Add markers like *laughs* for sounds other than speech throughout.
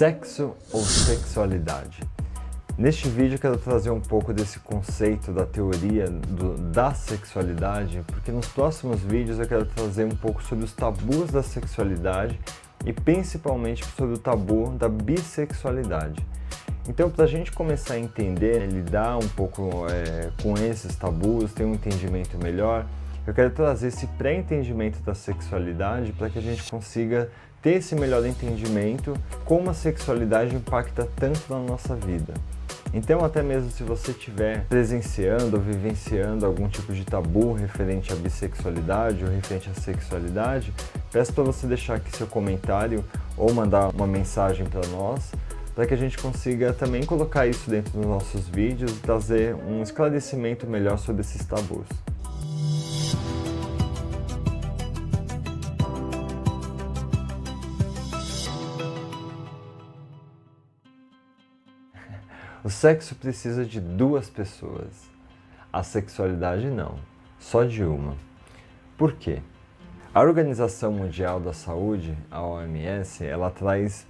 Sexo ou sexualidade? Neste vídeo eu quero trazer um pouco desse conceito da teoria do, da sexualidade, porque nos próximos vídeos eu quero trazer um pouco sobre os tabus da sexualidade e principalmente sobre o tabu da bissexualidade. Então, para a gente começar a entender, lidar um pouco é, com esses tabus, ter um entendimento melhor, eu quero trazer esse pré-entendimento da sexualidade para que a gente consiga ter esse melhor entendimento como a sexualidade impacta tanto na nossa vida. Então, até mesmo se você estiver presenciando ou vivenciando algum tipo de tabu referente à bissexualidade ou referente à sexualidade, peço para você deixar aqui seu comentário ou mandar uma mensagem para nós, para que a gente consiga também colocar isso dentro dos nossos vídeos e trazer um esclarecimento melhor sobre esses tabus. O sexo precisa de duas pessoas. A sexualidade não, só de uma. Por quê? A Organização Mundial da Saúde, a OMS, ela traz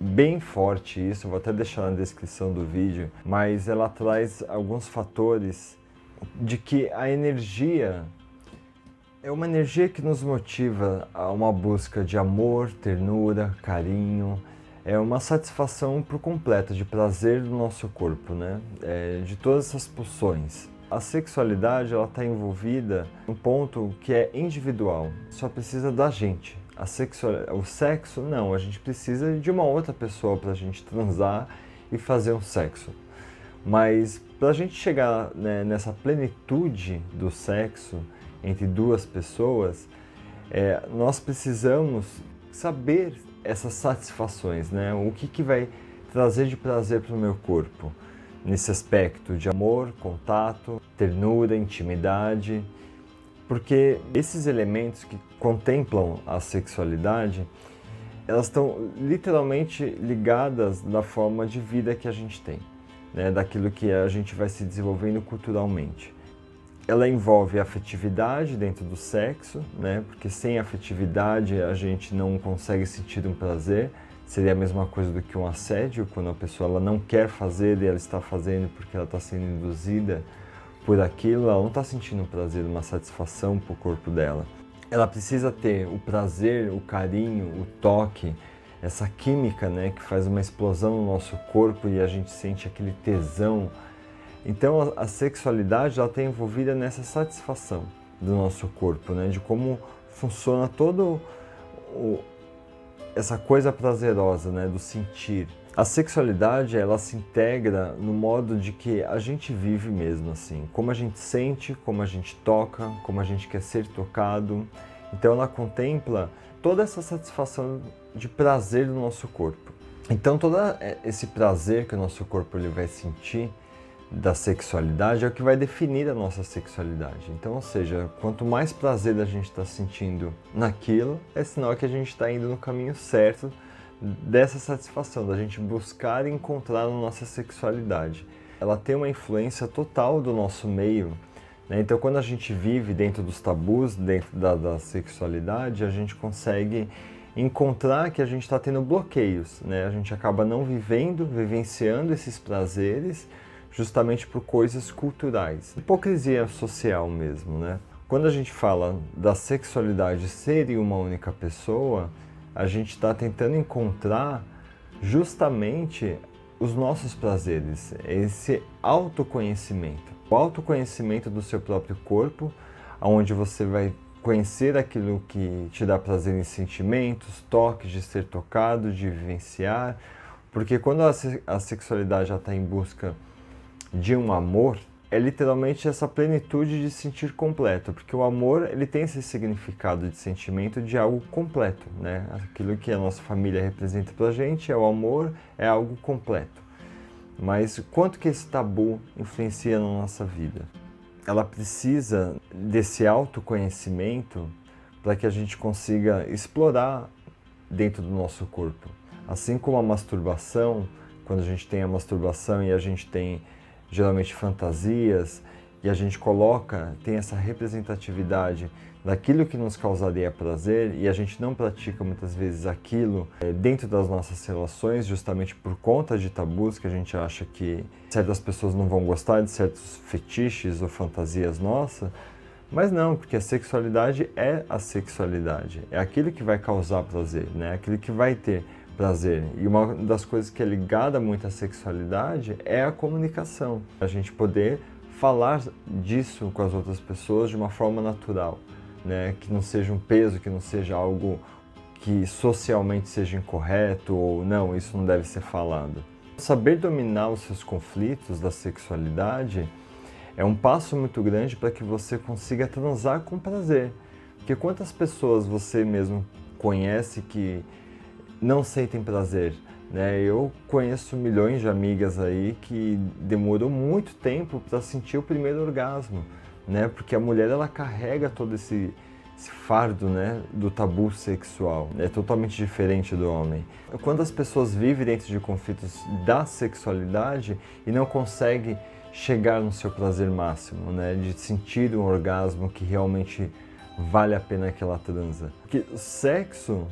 bem forte isso, vou até deixar na descrição do vídeo, mas ela traz alguns fatores de que a energia é uma energia que nos motiva a uma busca de amor, ternura, carinho, é uma satisfação por completo de prazer do nosso corpo, né? É, de todas essas pulsões. A sexualidade ela está envolvida um ponto que é individual, só precisa da gente. A sexual, o sexo não, a gente precisa de uma outra pessoa para a gente transar e fazer um sexo. Mas para a gente chegar né, nessa plenitude do sexo entre duas pessoas, é, nós precisamos saber essas satisfações, né? O que, que vai trazer de prazer para o meu corpo nesse aspecto de amor, contato, ternura, intimidade, porque esses elementos que contemplam a sexualidade, elas estão literalmente ligadas da forma de vida que a gente tem, né? Daquilo que a gente vai se desenvolvendo culturalmente ela envolve afetividade dentro do sexo, né? Porque sem afetividade a gente não consegue sentir um prazer. Seria a mesma coisa do que um assédio, quando a pessoa ela não quer fazer e ela está fazendo porque ela está sendo induzida por aquilo, ela não está sentindo um prazer, uma satisfação para o corpo dela. Ela precisa ter o prazer, o carinho, o toque, essa química, né, que faz uma explosão no nosso corpo e a gente sente aquele tesão então a, sexualidade ela está envolvida nessa satisfação do nosso corpo, né? de como funciona todo o, essa coisa prazerosa né? do sentir. A sexualidade ela se integra no modo de que a gente vive mesmo assim, como a gente sente, como a gente toca, como a gente quer ser tocado. Então ela contempla toda essa satisfação de prazer do nosso corpo. Então todo esse prazer que o nosso corpo ele vai sentir da sexualidade é o que vai definir a nossa sexualidade. Então, ou seja, quanto mais prazer a gente está sentindo naquilo, é sinal que a gente está indo no caminho certo dessa satisfação, da gente buscar e encontrar a nossa sexualidade. Ela tem uma influência total do nosso meio. Né? Então, quando a gente vive dentro dos tabus, dentro da, da sexualidade, a gente consegue encontrar que a gente está tendo bloqueios. Né? A gente acaba não vivendo, vivenciando esses prazeres justamente por coisas culturais. Hipocrisia social mesmo, né? Quando a gente fala da sexualidade ser uma única pessoa, a gente está tentando encontrar justamente os nossos prazeres, esse autoconhecimento. O autoconhecimento do seu próprio corpo, onde você vai conhecer aquilo que te dá prazer em sentimentos, toques, de ser tocado, de vivenciar. Porque quando a, sexualidade já está em busca de um amor é literalmente essa plenitude de sentir completo, porque o amor ele tem esse significado de sentimento de algo completo, né? Aquilo que a nossa família representa para gente é o amor, é algo completo. Mas quanto que esse tabu influencia na nossa vida? Ela precisa desse autoconhecimento para que a gente consiga explorar dentro do nosso corpo. Assim como a masturbação, quando a gente tem a masturbação e a gente tem geralmente fantasias, e a gente coloca, tem essa representatividade daquilo que nos causaria prazer e a gente não pratica muitas vezes aquilo é, dentro das nossas relações, justamente por conta de tabus que a gente acha que certas pessoas não vão gostar de certos fetiches ou fantasias nossas. Mas não, porque a sexualidade é a sexualidade, é aquilo que vai causar prazer, né? aquilo que vai ter prazer. E uma das coisas que é ligada muito à sexualidade é a comunicação. A gente poder falar disso com as outras pessoas de uma forma natural, né? Que não seja um peso, que não seja algo que socialmente seja incorreto ou não, isso não deve ser falado. Saber dominar os seus conflitos da sexualidade é um passo muito grande para que você consiga transar com prazer. Porque quantas pessoas você mesmo conhece que não sentem prazer. Né? Eu conheço milhões de amigas aí que demorou muito tempo para sentir o primeiro orgasmo, né? Porque a mulher ela carrega todo esse, esse fardo, né, do tabu sexual. É totalmente diferente do homem. Quando as pessoas vivem dentro de conflitos da sexualidade e não conseguem chegar no seu prazer máximo, né, de sentir um orgasmo que realmente vale a pena aquela transa. Porque o sexo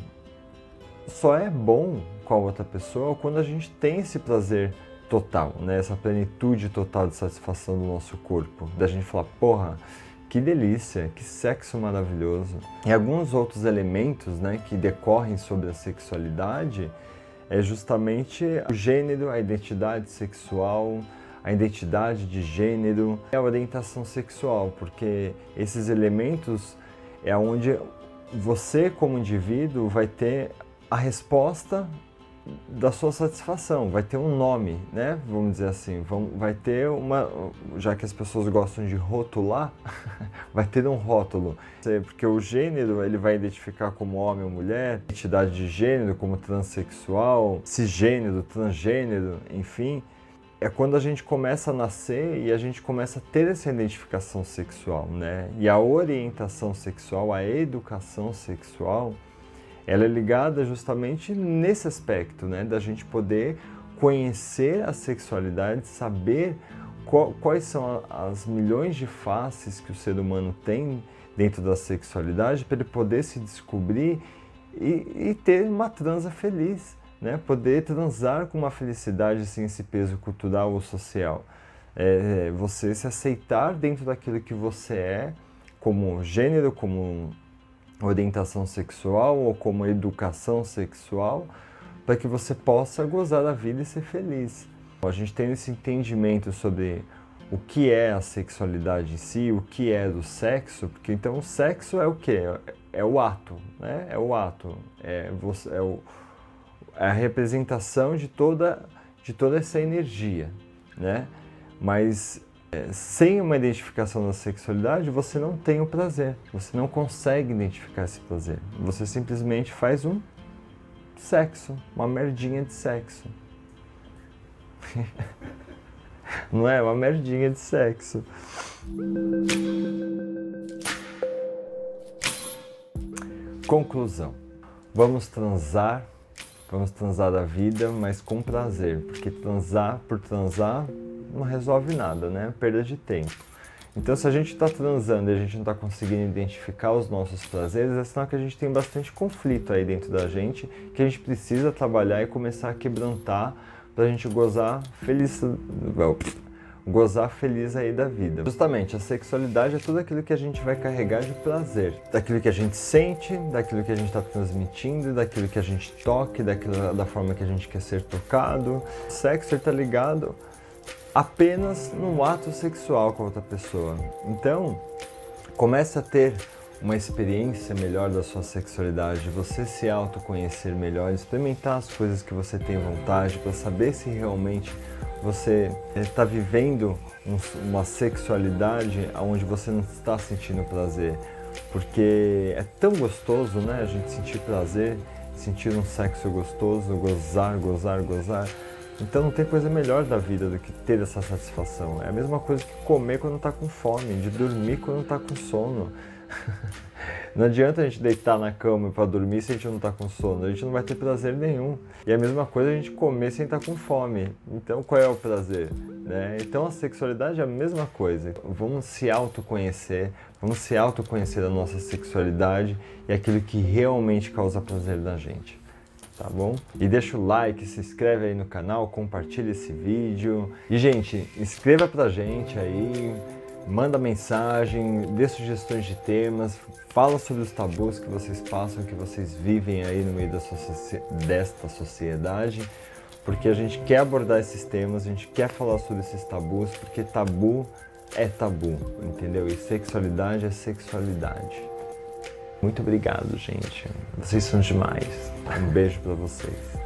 só é bom com a outra pessoa quando a gente tem esse prazer total, né? Essa plenitude total de satisfação do nosso corpo. Da gente falar, porra, que delícia, que sexo maravilhoso. E alguns outros elementos, né, que decorrem sobre a sexualidade é justamente o gênero, a identidade sexual, a identidade de gênero, a orientação sexual, porque esses elementos é onde você como indivíduo vai ter a resposta da sua satisfação, vai ter um nome, né? Vamos dizer assim, vão, vai ter uma, já que as pessoas gostam de rotular, *laughs* vai ter um rótulo, porque o gênero ele vai identificar como homem ou mulher, identidade de gênero como transexual, cisgênero, transgênero, enfim, é quando a gente começa a nascer e a gente começa a ter essa identificação sexual, né? E a orientação sexual, a educação sexual ela é ligada justamente nesse aspecto, né, da gente poder conhecer a sexualidade, saber qual, quais são as milhões de faces que o ser humano tem dentro da sexualidade para ele poder se descobrir e, e, ter uma transa feliz, né? Poder transar com uma felicidade sem esse peso cultural ou social. É, você se aceitar dentro daquilo que você é, como gênero, como orientação sexual ou como educação sexual, para que você possa gozar da vida e ser feliz. A gente tem esse entendimento sobre o que é a sexualidade em si, o que é do sexo, porque então o sexo é o que? É o ato, né? É o ato, é, você, é, o, é a representação de toda, de toda essa energia, né? Mas é, sem uma identificação da sexualidade, você não tem o prazer, você não consegue identificar esse prazer. Você simplesmente faz um sexo, uma merdinha de sexo. *laughs* não é? Uma merdinha de sexo. Conclusão. Vamos transar, vamos transar da vida, mas com prazer, porque transar por transar não resolve nada, né? Perda de tempo. Então, se a gente está transando e a gente não está conseguindo identificar os nossos prazeres, é sinal que a gente tem bastante conflito aí dentro da gente, que a gente precisa trabalhar e começar a quebrantar para a gente gozar feliz, gozar feliz aí da vida. Justamente, a sexualidade é tudo aquilo que a gente vai carregar de prazer, daquilo que a gente sente, daquilo que a gente está transmitindo, daquilo que a gente toca, daquilo, da forma que a gente quer ser tocado. O sexo está ligado apenas no ato sexual com outra pessoa. Então, comece a ter uma experiência melhor da sua sexualidade, você se autoconhecer melhor, experimentar as coisas que você tem vontade para saber se realmente você está vivendo uma sexualidade onde você não está sentindo prazer. Porque é tão gostoso, né? A gente sentir prazer, sentir um sexo gostoso, gozar, gozar, gozar. Então não tem coisa melhor da vida do que ter essa satisfação. É a mesma coisa que comer quando está com fome, de dormir quando está com sono. *laughs* Não adianta a gente deitar na cama para dormir se a gente não está com sono, a gente não vai ter prazer nenhum. E a mesma coisa a gente comer sem estar tá com fome. Então qual é o prazer? Né? Então a sexualidade é a mesma coisa. Vamos se autoconhecer, vamos se autoconhecer a nossa sexualidade e aquilo que realmente causa prazer da gente tá bom? E deixa o like, se inscreve aí no canal, compartilha esse vídeo. E, gente, inscreva pra gente aí, manda mensagem, dê sugestões de temas, fala sobre os tabus que vocês passam, que vocês vivem aí no meio desta sociedade, porque a gente quer abordar esses temas, a gente quer falar sobre esses tabus, porque tabu é tabu, entendeu? E sexualidade é sexualidade. Muito obrigado, gente. Vocês são demais. Um beijo para vocês.